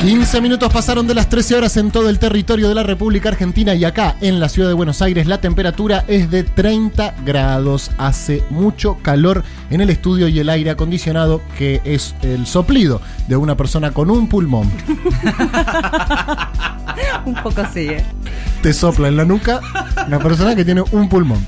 15 minutos pasaron de las 13 horas en todo el territorio de la República Argentina y acá en la ciudad de Buenos Aires la temperatura es de 30 grados. Hace mucho calor en el estudio y el aire acondicionado que es el soplido de una persona con un pulmón. Un poco sí, ¿eh? Te sopla en la nuca una persona que tiene un pulmón.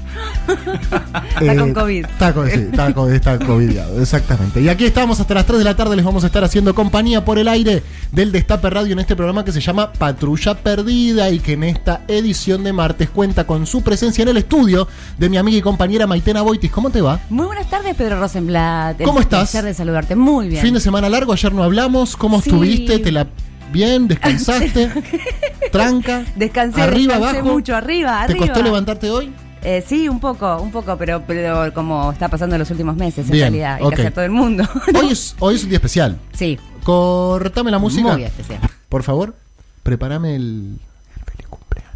Está con COVID. Está, con, sí, está, con- está covidiado, exactamente. Y aquí estamos hasta las 3 de la tarde, les vamos a estar haciendo compañía por el aire del Destape Radio en este programa que se llama Patrulla Perdida y que en esta edición de martes cuenta con su presencia en el estudio de mi amiga y compañera Maitena Boitis. ¿Cómo te va? Muy buenas tardes, Pedro Rosenblatt. El ¿Cómo estás? placer de saludarte. Muy bien. Fin de semana largo, ayer no hablamos. ¿Cómo Sí. estuviste? ¿Te la bien? ¿Descansaste? ¿Tranca? Descansé, ¿Arriba, descansé abajo? mucho, arriba, ¿Te costó levantarte hoy? Eh, sí, un poco, un poco, pero, pero como está pasando en los últimos meses, en Bien, realidad, y ok. casi a todo el mundo. Hoy es, hoy es un día especial. sí, Cortame la música. muy especial. Por favor, prepárame el. el feliz cumpleaños.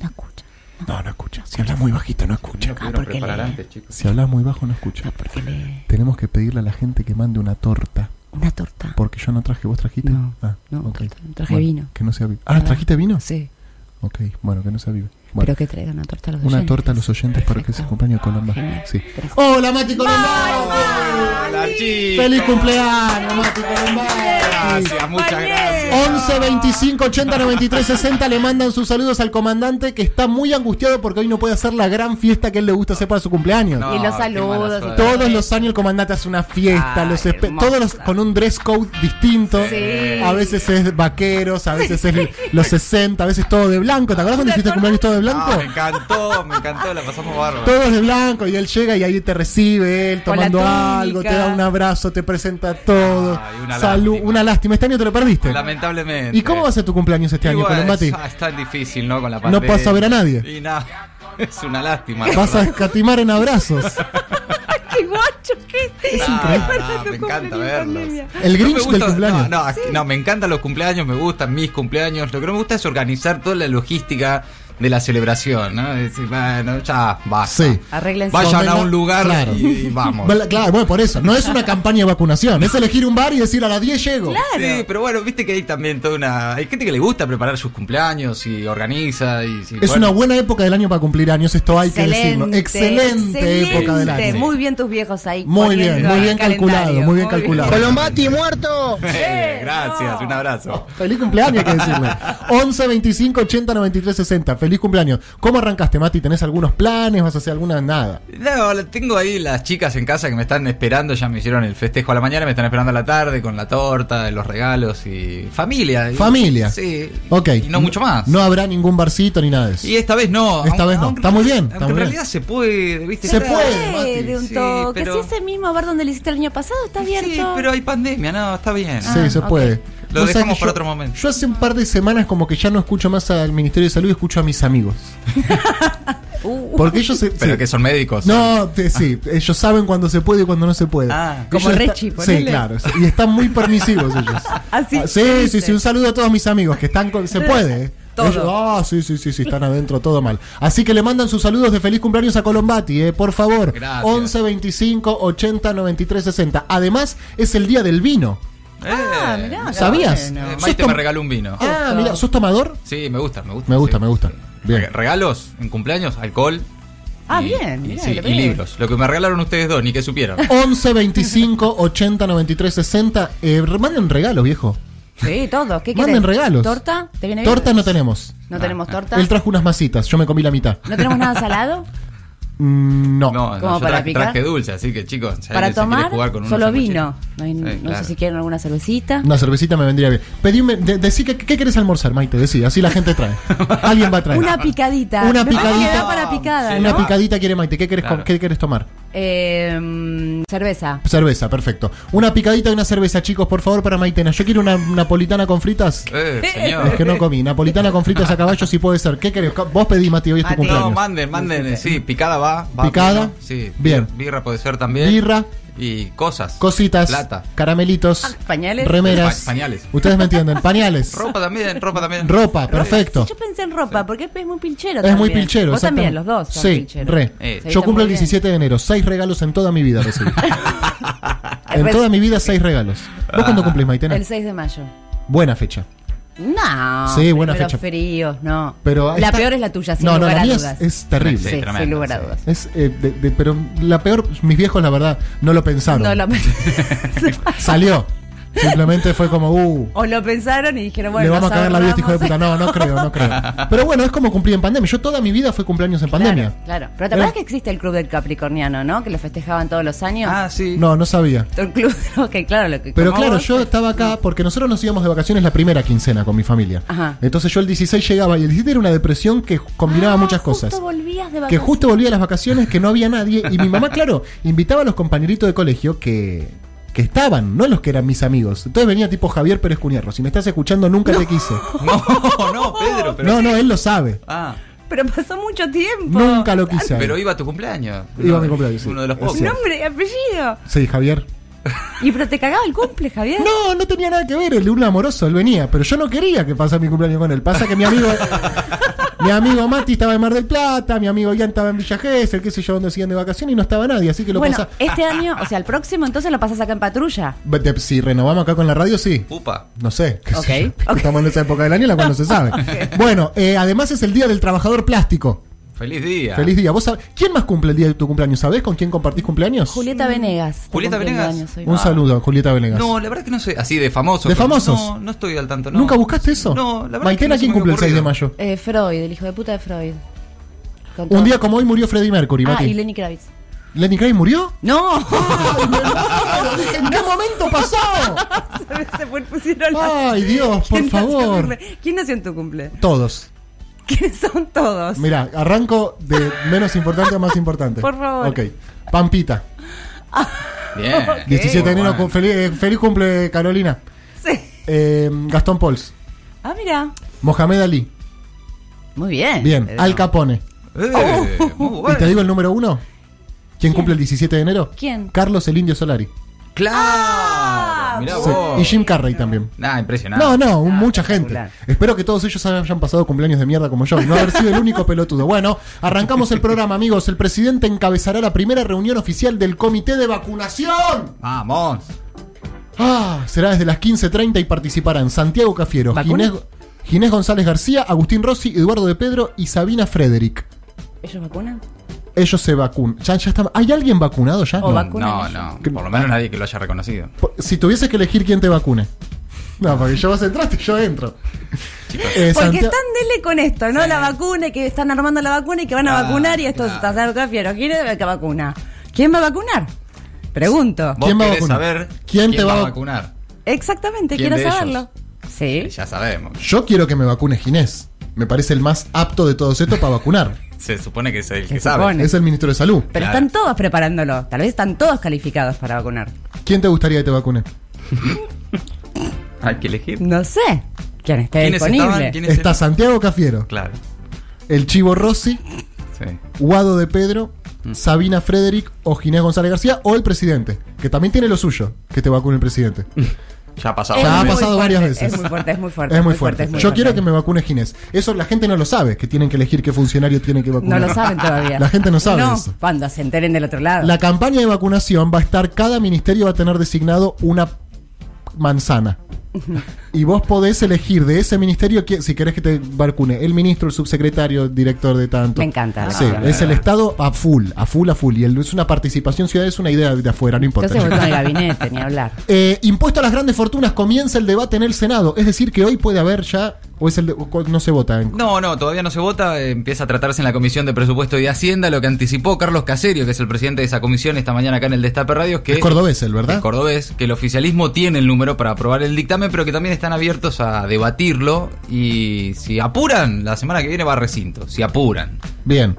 No escucha. No, no escucha. Si hablas muy bajito, no escucha. Ah, porque le, Si hablas muy bajo, no escucha. porque le, Tenemos que pedirle a la gente que mande una torta. una torta. Porque yo no traje, ¿vos trajiste? No, ah, no, traje Bueno, vino. Que no sea vivo. Ah. ¿trajiste vino? Sí, Ok, bueno, que no sea vivo. Bueno, pero que traigan una torta a los una oyentes. torta a los oyentes para que se acompañe Colomba. Sí. Perfecto. ¡Hola, Mati Colomba! Hola, chicos. ¡Feliz cumpleaños, Mati Colomba! Gracias, muchas gracias. 11 25 80 93 60 le mandan sus saludos al comandante que está muy angustiado porque hoy no puede hacer la gran fiesta que él le gusta hacer para su cumpleaños. No, Y los saludos y. Todos los años el comandante hace una fiesta, Ay, los todos los con un dress code distinto. Sí. A veces es vaqueros, a veces es los 60, a veces todo de blanco. ¿Te acuerdas cuando hiciste el cumpleaños todo de blanco? Ah, me encantó, me encantó, la pasamos bárbaro. Todos de blanco y él llega y ahí te recibe él tomando algo, te da un abrazo, te presenta todo. Ay, una Salud, lástima. una lástima. Este año te lo perdiste. Lamentablemente. ¿Y cómo va a ser tu cumpleaños este Y año, bueno, Colombati? es, ah, es tan difícil, ¿no? Con la No pandemia. vas a ver a nadie. Y nada, es una lástima. Vas a escatimar en abrazos. ¡Qué guacho! ¿Qué Es No, increíble. no, me encanta verlos. El No me Grinch gusta- del cumpleaños. No, no, no, me encantan los cumpleaños, me gustan mis cumpleaños. Lo que no me gusta es organizar toda la logística de la celebración, ¿no? Es decir, bueno, ya basta. Sí. Arréglense. Vayan a un lugar claro. y, y vamos. Bueno, Claro, bueno, por eso. No es una campaña de vacunación. Es elegir un bar y decir a las 10 llego. Sí, pero bueno, viste que hay también toda una. Hay gente que le gusta preparar sus cumpleaños y organiza. y Es bueno. una buena época del año para cumplir años, esto hay que decirlo. Excelente, época del año. Muy bien tus viejos ahí. Muy bien, muy bien calculado, muy bien calculado. Colombati muerto. Eh, gracias, un abrazo. Feliz cumpleaños, hay que decirle. 11 25 80 93 60. Feliz cumpleaños. ¿Cómo arrancaste, Mati? ¿Tenés algunos planes? ¿Vas a hacer alguna? Nada. No, tengo ahí las chicas en casa que me están esperando, ya me hicieron el festejo a la mañana, me están esperando a la tarde con la torta, los regalos y familia. Y- Familia. Sí. Ok. Y no mucho más. No habrá ningún barcito ni nada de eso. Y esta vez no. Esta vez no. Está muy bien, Aunque está muy en bien. realidad se puede, ¿viste? Se puede, Mati. de un Sí, toque. pero- Si ese mismo bar donde le hiciste el año pasado está abierto. Sí, pero hay pandemia, no, está bien. Sí, Ah, se ok. puede. Lo dejamos para yo- otro momento. Yo hace un par de semanas como que ya no escucho más al Ministerio de Salud, escucho a mis amigos. Uh, Porque ellos se... Pero sí. que son médicos. No, te- sí, ellos saben cuando se puede y cuando no se puede. Ah. Como Rechi, está- Sí, claro. Y están muy permisivos ellos. ¿Ah, sí? Ah, sí, sí, sí, un saludo a todos mis amigos que están con... Se puede, ¿eh? Todo. Ellos- Ah, sí, sí, sí, sí, están adentro, todo mal. Así que le mandan sus saludos de feliz cumpleaños a Colombati, eh, por favor. Gracias. 11 25 80 93 60. Además, es el día del vino. Eh, Ah, mirá, ¿Sabías? bueno. eh, Maite me regaló un vino. Ah, mira, ¿sos tomador? Sí, me gusta, me gusta. Me gusta, sí. me gusta. Bien. Re- Regalos en cumpleaños, alcohol. Ah, y- bien, y, sí, lo y libros. Lo que me regalaron ustedes dos, ni que supieron. 11 25 80 93 60. Eh, manden regalos, viejo. Sí, todo. ¿Qué Manden querés? regalos. ¿Torta? ¿Te viene bien? Torta no tenemos. No tenemos torta. Él trajo unas masitas, yo me comí la mitad. ¿No tenemos nada salado? Mm, no. No, no, ¿Cómo yo para traje, picar? traje dulce, así que chicos, Para tomar, jugar con solo vino. No, hay- Sí, no claro. sé si quieren alguna cervecita. Una cervecita me vendría bien. Pedime, de- decí que, ¿qué querés almorzar, Maite? Decí, así la gente trae. Alguien va a traer. Una picadita. Una picadita. para picada, Una ¿no? picadita quiere Maite. ¿Qué querés, Claro. com- ¿Qué querés tomar? Eh, cerveza. Cerveza, perfecto. Una picadita y una cerveza, chicos, por favor, para Maitena. Yo quiero una napolitana con fritas. Eh, Es señor. que no comí. Napolitana con fritas a caballo si puede ser. ¿Qué querés? Vos pedí, Mati, hoy es tu Mati. cumpleaños. No, manden, manden, eh, sí, picada va. va Picada. Sí, Bien. Birra puede ser también. Birra. Y cosas. Cositas, Plata. caramelitos, Ah, pañales. remeras. Pa- pañales. Ustedes me entienden, pañales. Ropa también, ropa también. Ropa, perfecto. Yo pensé en ropa, porque es muy pilchero Es muy también. pilchero, Vos también, exactamente. los dos son Sí, pilcheros. re. Eh, Yo cumplo el muy bien. 17 de enero. Seis regalos en toda mi vida recibí. en toda mi vida, seis regalos. ¿Vos cuándo cumplís, Maitena? El 6 de mayo. Buena fecha. No. Sí, buena fecha. fríos, no. Pero la está- peor es la tuya, sin No, no, lugar la a mía es, dudas. es terrible. Sí, tremendo, sin lugar a sí. dudas. Es, eh, de- de- pero la peor, mis viejos, la verdad, no lo pensaron. No lo Salió. Simplemente fue como, uh, o lo pensaron y dijeron, bueno, le vamos a cagar la vida a este hijo de puta. No, no creo, no creo. Pero bueno, es como cumplir en pandemia. Yo toda mi vida fue cumpleaños en pandemia. Claro, claro. Pero te acuerdas que existe el club del Capricorniano, ¿no? Que lo festejaban todos los años. Ah, sí. No, no sabía. El club, ok, claro, lo que Pero claro, vos, yo estaba acá porque nosotros nos íbamos de vacaciones la primera quincena con mi familia. Ajá. Entonces yo el 16 llegaba y el 17 era una depresión que combinaba Ah, muchas justo cosas. volvías de Que vacaciones. justo volvía a las vacaciones, que no había nadie. Y mi mamá, claro, invitaba a los compañeritos de colegio que, que estaban, no los que eran mis amigos. Entonces venía tipo Javier Pérez Cuniarro. Si me estás escuchando, nunca te quise. No, no, Pedro, pero. No, no, él lo sabe. Ah, Pero pasó mucho tiempo. Nunca lo quise. pero iba a tu cumpleaños. Iba a mi cumpleaños, sí. Uno de los pocos. Nombre y apellido. Sí, Javier. Y pero te cagaba el cumple, Javier. No, no tenía nada que ver, el de un amoroso, él venía, pero yo no quería que pasara mi cumpleaños con él. Pasa que mi amigo, mi amigo Mati estaba en Mar del Plata, mi amigo Ian estaba en Villa Gesell, qué sé yo, donde siguen de vacaciones y no estaba nadie, así que lo bueno, pasa. este año, o sea, el próximo entonces lo pasas acá en patrulla. De- Si renovamos acá con la radio, sí. Upa. No sé. qué sé Ok, yo. ok. Estamos en esa época del año la cual no se sabe. Bueno, eh, además es el Día del Trabajador Plástico. Feliz día. Feliz día. ¿Vos sab- ¿Quién más cumple el día de tu cumpleaños? ¿Sabés con quién compartís cumpleaños? Julieta Venegas. está Julieta Venegas. hoy. Un Ah. saludo, Julieta Venegas. No, la verdad que no sé. Así de famosos. ¿De famosos? No, no estoy al tanto. no. ¿Nunca buscaste eso? No, la verdad. Maitena, que no se ¿quién cumple el había 6 de mayo? Eh, Freud, el hijo de puta de Freud. Con Un día como hoy murió Freddie Mercury, Ah, Mati. y Lenny Kravitz. ¿Lenny Kravitz murió? ¡No! ¿En qué momento pasó? Se fue- pusieron Ay, Dios, por ¿Quién nació en tu favor. ¿Quién nació en tu cumple? Todos. ¿Quiénes son todos? Mira, arranco de menos importante a más importante. Por favor. Ok. Pampita. Bien. 17 de enero. Bueno. cu- Feliz, eh, feliz cumple, Carolina. Sí. Eh, Gastón Pols. Ah, mira. Mohamed Ali. Muy bien. Bien. Pero- Al Capone. Eh, muy ¿Y bueno. te digo el número uno? ¿Quién cumple el 17 de enero? ¿Quién? Carlos el Indio Solari. Claro. Mirá Sí. vos. Y Jim Carrey también. Nah, impresionante. No, no, un- mucha gente. Espero que todos ellos hayan pasado cumpleaños de mierda como yo y no haber sido el único pelotudo. Bueno, arrancamos el programa, amigos. El presidente encabezará la primera reunión oficial del Comité de Vacunación. Vamos. Ah, será desde las 15.30 y participarán Santiago Cafiero, ¿Vacuna? Ginés, Ginés González García, Agustín Rossi, Eduardo de Pedro y Sabina Frederick. ¿Ellos vacunan? Ellos se vacunan. Ya, ya están- ¿Hay alguien vacunado ya? O No. No, no. Por lo menos nadie que lo haya reconocido. Si tuvieses que elegir quién te vacune. No, porque yo vos entraste y yo entro. Eh, Porque están dele con esto, ¿no? La vacuna, y que están armando la vacuna y que van a Claro, vacunar y esto claro. está que fiero. ¿Quién es que vacuna? ¿Quién va a vacunar? Pregunto. Vos ¿Quién va a vacunar? saber ¿Quién te va a vac- vacunar. Exactamente, ¿Quién quiero de ellos? saberlo. Sí. Ya sabemos. Yo quiero que me vacune Ginés. Me parece el más apto de todos estos para vacunar. Se supone que es el Se que sabe. supone. Es el ministro de Salud. Pero Claro. están todos preparándolo. Tal vez están todos calificados para vacunar. ¿Quién te gustaría que te vacune? Hay que elegir. No sé. ¿Quién esté ¿Quiénes disponible? estaban? ¿Quiénes Está eran? Santiago Cafiero, Claro. el Chivo Rossi, Sí. Guado de Pedro, Mm. Sabina Frederick o Ginés González García o el presidente, que también tiene lo suyo, que te vacune el presidente. Ya ha pasado. Ya ha pasado fuerte, varias veces. Es muy fuerte, es muy fuerte. Es muy fuerte. es muy Yo fuerte. quiero que me vacune Ginés. Eso la gente no lo sabe, que tienen que elegir qué funcionario tiene que No vacunar. lo saben todavía. La gente no sabe No, eso. cuando se enteren del otro lado. La campaña de vacunación va a estar, cada ministerio va a tener designado una manzana. Y vos podés elegir de ese ministerio si querés que te vacune el ministro, el subsecretario, el director de tanto. Me encanta la Sí, es el Estado a full, a full, a full. Y el- es una participación ciudadana, es una idea de afuera, no importa. Entonces el gabinete, ni hablar. Eh, impuesto a las grandes fortunas, comienza el debate en el Senado. Es decir, que hoy puede haber ya, o es el de- o no se vota. en- No, no, todavía no se vota. Empieza a tratarse en la Comisión de Presupuesto y de Hacienda, lo que anticipó Carlos Caserio, que es el presidente de esa comisión esta mañana acá en el Destape Radio, que Es cordobés él, ¿verdad? Es cordobés, que el oficialismo tiene el número para aprobar el dictamen, pero que también están abiertos a debatirlo y si apuran, la semana que viene va a recinto, si apuran. Bien.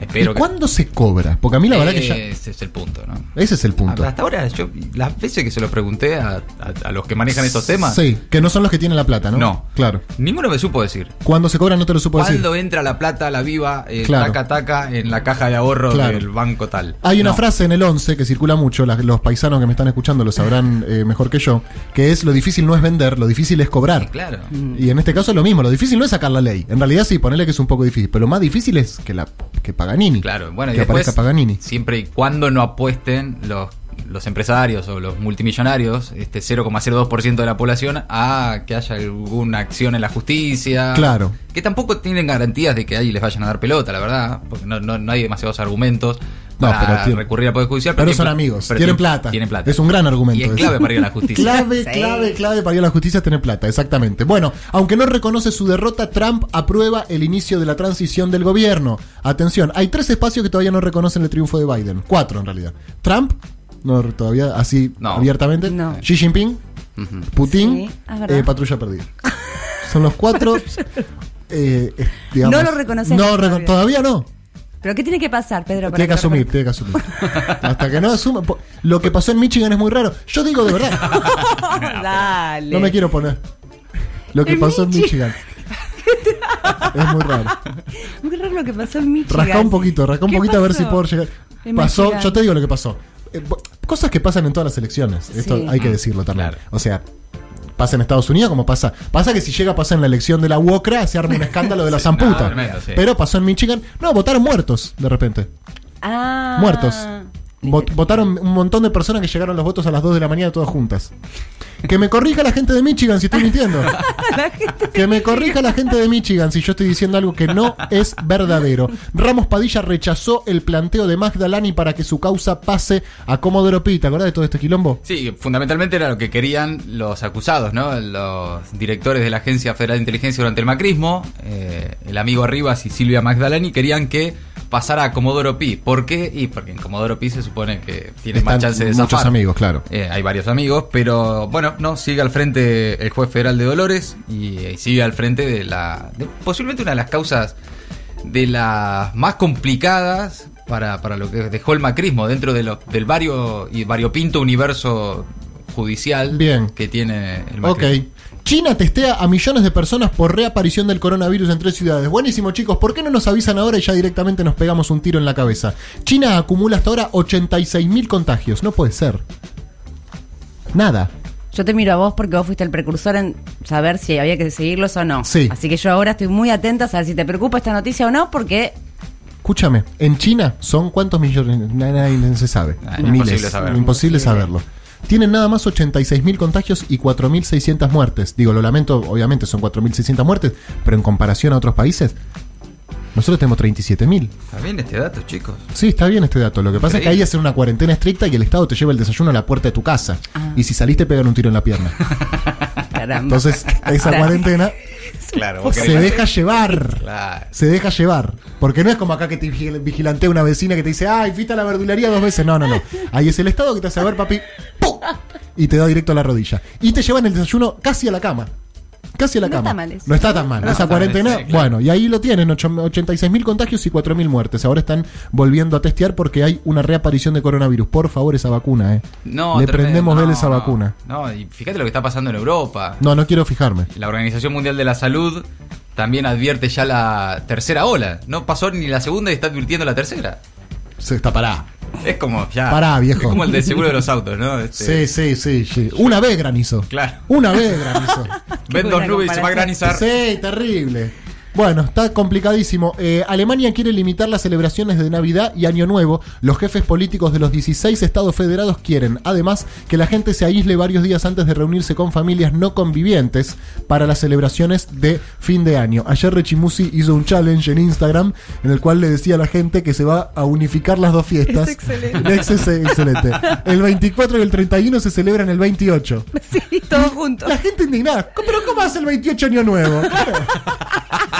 ¿Y Espero que. cuándo se cobra? Porque a mí la verdad que ya. Ese es el punto, ¿no? Ese es el punto. Hasta ahora, yo, las veces que se lo pregunté a, a- a los que manejan estos temas, Sí, que no son los que tienen la plata, ¿no? No. Claro. ninguno me supo decir. Cuando se cobra no te lo supo decir. ¿Cuándo entra la plata, la viva, eh, Claro. taca taca en la caja de ahorro Claro. del banco tal? Hay una No. frase en el 11 que circula mucho, los paisanos que me están escuchando lo sabrán eh, mejor que yo, que es lo difícil no es vender, lo difícil es cobrar. Sí, claro. Y en este caso es lo mismo, lo difícil no es sacar la ley. En realidad sí, ponerle que es un poco difícil, pero lo más difícil es que la que Paganini. Claro, bueno, y que después, aparezca Paganini. siempre y cuando no apuesten los, los empresarios o los multimillonarios, este 0,02% de la población, a que haya alguna acción en la justicia. Claro. Que tampoco tienen garantías de que ahí les vayan a dar pelota, la verdad, porque no, no, no hay demasiados argumentos No, para pero tiene- recurrir al Poder Judicial. Pero son tienen- amigos, pero tienen plata. Tienen plata. Es un gran argumento Y es clave para ir a la justicia. Clave, Sí. clave, clave para ir a la justicia es tener plata, exactamente. Bueno, aunque no reconoce su derrota, Trump aprueba el inicio de la transición del gobierno. Atención, hay tres espacios que todavía no reconocen el triunfo de Biden. Cuatro en realidad. Trump, no todavía así No. abiertamente. No. Xi Jinping. Putin, Sí, eh, Patrulla Perdida. Son los cuatro. eh, eh, digamos, No lo reconoces No, todavía no. ¿Pero qué tiene que pasar, Pedro? Tiene que asumir, tiene que asumir. Hasta que no asuma. Lo que pasó en Michigan es muy raro. Yo digo de verdad. Dale. No me quiero poner. Lo que En pasó en Michigan. Es muy raro. Muy raro lo que pasó en Michigan. Rasca un poquito, rasca un ¿Qué poquito a ver si puedo llegar. en Pasó, Michigan? yo te digo lo que pasó. Eh, cosas que pasan en todas las elecciones. Esto Sí. hay que decirlo también. Claro. O sea, pasa en Estados Unidos como pasa. Pasa que si llega a pasar en la elección de la UOCRA se arma un escándalo de la Sí, zamputa. no, tremendo, sí. Pero pasó en Michigan. No, votaron muertos de repente. Ah. Muertos. Vot- votaron un montón de personas que llegaron los votos a las 2 de la mañana todas juntas. Que me corrija la gente de Michigan si estoy mintiendo. Que me corrija la gente de Michigan si yo estoy diciendo algo que no es verdadero. Ramos Padilla rechazó el planteo de Magdalani para que su causa pase a Comodoro Pi. ¿Te acordás de todo este quilombo? Sí, fundamentalmente era lo que querían los acusados, ¿no? Los directores de la Agencia Federal de Inteligencia durante el macrismo, eh, el amigo Rivas y Silvia Magdalani, querían que pasara a Comodoro Pi. ¿Por qué? Y porque en Comodoro Pi se supone que tiene más chance de muchos zafar. amigos, claro. Eh, hay varios amigos, pero bueno, no, sigue al frente el juez federal de Dolores y, eh, sigue al frente de la. de posiblemente una de las causas de las más complicadas para, para lo que dejó el macrismo dentro de lo- del vario y variopinto universo judicial Bien. que tiene el Ok. macrismo. China testea a millones de personas por reaparición del coronavirus en tres ciudades. Buenísimo, chicos. ¿Por qué no nos avisan ahora y ya directamente nos pegamos un tiro en la cabeza? China acumula hasta ahora 86.000 contagios. No puede ser. Nada. Yo te miro a vos porque vos fuiste el precursor en saber si había que seguirlos o no. Sí. Así que yo ahora estoy muy atenta a saber si te preocupa esta noticia o no, porque Escúchame, en China son cuántos millones, Na- nadie se sabe. Ah, Miles. imposible saberlo. Imposible Imposible. saberlo. Tienen nada más 86.000 contagios y 4.600 muertes. Digo, lo lamento, obviamente son 4.600 muertes, pero en comparación a otros países, nosotros tenemos 37.000. Está bien este dato, chicos. Sí, está bien este dato. Lo que pasa es que ahí hacen una cuarentena estricta y el Estado te lleva el desayuno a la puerta de tu casa. Ah. Y si saliste, pegan un tiro en la pierna. caramba. Entonces, esa cuarentena Claro, se deja llevar. Claro. Se deja llevar. Porque no es como acá que te vigil- vigilantea una vecina que te dice, ay, fuiste a la verdulería dos veces. No, no, no. Ahí es el Estado que te hace ver, papi. ¡pum! Y te da directo a la rodilla. Y te llevan el desayuno casi a la cama. Casi a la No cama. está mal eso. No está tan mal. No, Esa cuarentena, claro. bueno, y ahí lo tienen, ocho- 86.000 contagios y 4.000 muertes. Ahora están volviendo a testear porque hay una reaparición de coronavirus. Por favor, esa vacuna, ¿eh? No, Le tremendo, prendemos no, vela esa no. vacuna. No, y fíjate lo que está pasando en Europa. No, no quiero fijarme. La Organización Mundial de la Salud también advierte ya la tercera ola. No pasó ni la segunda y está advirtiendo la tercera. Se está pará. Es como ya. Pará, viejo. Es como el de seguro de los autos, ¿no? Este, Sí, sí, sí, sí. Una vez granizo. Claro. Una vez granizo. Ven dos nubes y se va a granizar. Sí, terrible. Bueno, está complicadísimo. Eh, Alemania quiere limitar las celebraciones de Navidad y Año Nuevo. Los jefes políticos de los 16 estados federados quieren, además, que la gente se aísle varios días antes de reunirse con familias no convivientes para las celebraciones de fin de año. Ayer Rechimusi hizo un challenge en Instagram en el cual le decía a la gente que se va a unificar las dos fiestas. Es excelente. Es, excelente. El 24 y el 31 se celebran el 28. sí, todos juntos. La gente indignada. ¿Pero cómo hace el 28 año nuevo? Claro.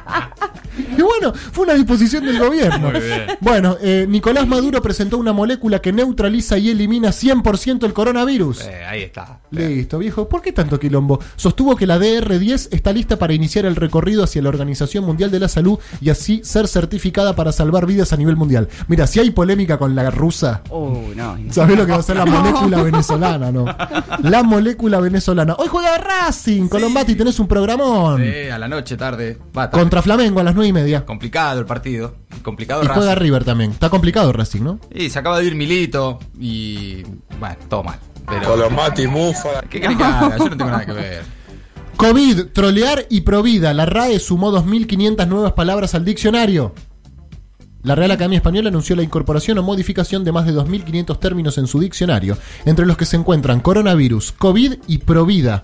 Y bueno, fue una disposición del gobierno. Muy bien. Bueno, eh, Nicolás Maduro presentó una molécula que neutraliza y elimina 100% el coronavirus. Eh, ahí está. Listo, viejo. ¿Por qué tanto quilombo? Sostuvo que la DR10 está lista para iniciar el recorrido hacia la Organización Mundial de la Salud y así ser certificada para salvar vidas a nivel mundial. Mira, si hay polémica con la rusa, Uh, no. ¿sabés lo que va a ser la molécula venezolana, no? La molécula venezolana. Hoy juega Racing, Colombati, tenés un programón. Sí, a la noche, tarde. Va, tarde. Contra Flamengo a las nueve y media. Complicado el partido. Complicado Y Racing. juega River también. Está complicado Racing, ¿no? Y se acaba de ir Milito y. Bueno, todo mal. Pero. Colomati, Mufa. ¿Qué querés que haga? Yo no tengo nada que ver. COVID, trolear y provida. La RAE sumó 2.500 nuevas palabras al diccionario. La Real Academia Española anunció la incorporación o modificación de más de 2.500 términos en su diccionario, entre los que se encuentran coronavirus, COVID y provida.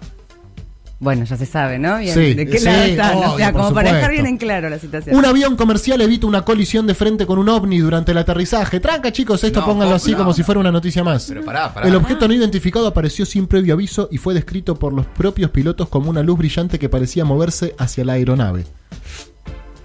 Bueno, ya se sabe, ¿no? Bien, Sí, ¿De qué sí, lado están? obvio, o sea, como para dejar bien en claro la situación. Un avión comercial evita una colisión de frente con un ovni durante el aterrizaje. Tranca, chicos, esto No, pónganlo así no. como si fuera una noticia más. Pero pará, pará. El objeto no identificado apareció sin previo aviso y fue descrito por los propios pilotos como una luz brillante que parecía moverse hacia la aeronave.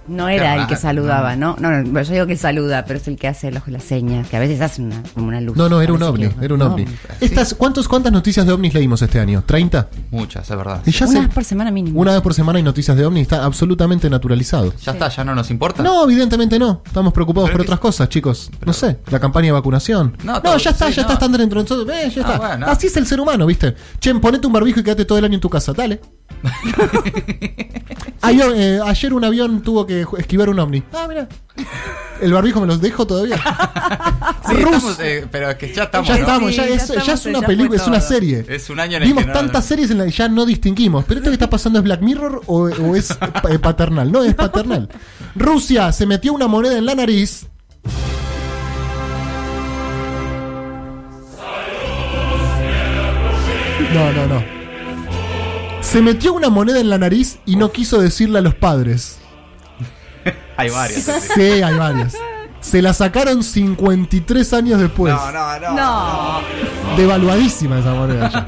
No era el que raro, saludaba, ¿no? No, no, yo digo que saluda, pero es el que hace los, las señas, que a veces hace una, como una luz. No, no, era un ovni, que- era un no. ovni. Estas, ¿cuántos, ¿Cuántas noticias de ovnis leímos este año? ¿30? Muchas, es verdad. Y ya Una se- vez por semana mínimo. una vez por semana hay noticias de ovnis, está absolutamente naturalizado. Ya está, ya no nos importa. No, evidentemente no. Estamos preocupados Pero por otras cosas, chicos. No sé, la campaña de vacunación. No, No, ya está, sí, ya no. está, están dentro de nosotros. Eh, ya Ah, está. bueno. Así es el ser humano, ¿viste? Che, ponete un barbijo y quédate todo el año en tu casa. Dale. Ayer, eh, ayer un avión tuvo que esquivar un ovni. Ah, mira. El barbijo me los dejo todavía. Sí, estamos, eh, pero es que ya estamos. Ya ¿no? estamos, Sí, ya, ya es, estamos, ya es una película, es una serie. Es un año en el Vimos que no- tantas series en las que ya no distinguimos. Pero esto que está pasando es Black Mirror o, o es eh, paternal. No, es paternal. Rusia se metió una moneda en la nariz. No, no, no. Se metió una moneda en la nariz y no quiso decirle a los padres. Hay varias. Sí, hay varias. Se la sacaron 53 años después. No, no, no. No. Devaluadísima esa moneda ya.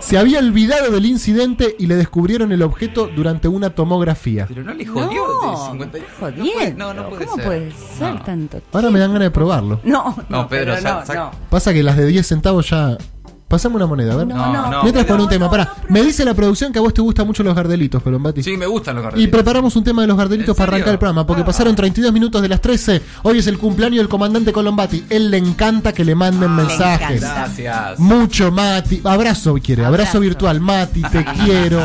Se había olvidado del incidente y le descubrieron el objeto durante una tomografía. Pero no le jodió No, de 50 jodiendo. No, no puede ¿Cómo ser. puede ser No. tanto? Ahora me dan ganas de probarlo. No, no, No, Pedro, no, sa- no. Pasa que las de 10 centavos ya. Pasame una moneda, a ver. No, No, no. Mientras con un tema, no, pará. Me dice la producción que a vos te gustan mucho los gardelitos, Colombati. Sí, me gustan los Y gardelitos. preparamos un tema de los gardelitos ¿En para arrancar el programa, porque Ah. pasaron 32 minutos de las 13. Hoy es el cumpleaños del comandante Colombati. Él le encanta que le manden Ah, mensajes. Gracias. Mucho, Mati. Abrazo quiere, abrazo, Abrazo. virtual. Mati, te quiero.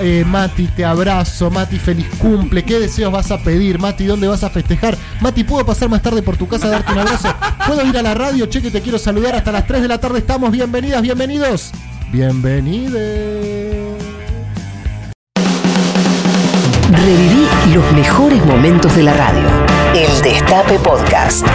Eh, Mati, te abrazo. Mati, feliz cumple. ¿Qué deseos vas a pedir? Mati, ¿dónde vas a festejar? Mati, ¿puedo pasar más tarde por tu casa a darte un abrazo? ¿Puedo ir a la radio? Che, que te quiero saludar. Hasta las 3 de la tarde estamos. Bienvenidas, bienvenidos. Bienvenides. Reviví los mejores momentos de la radio. El Destape Podcast.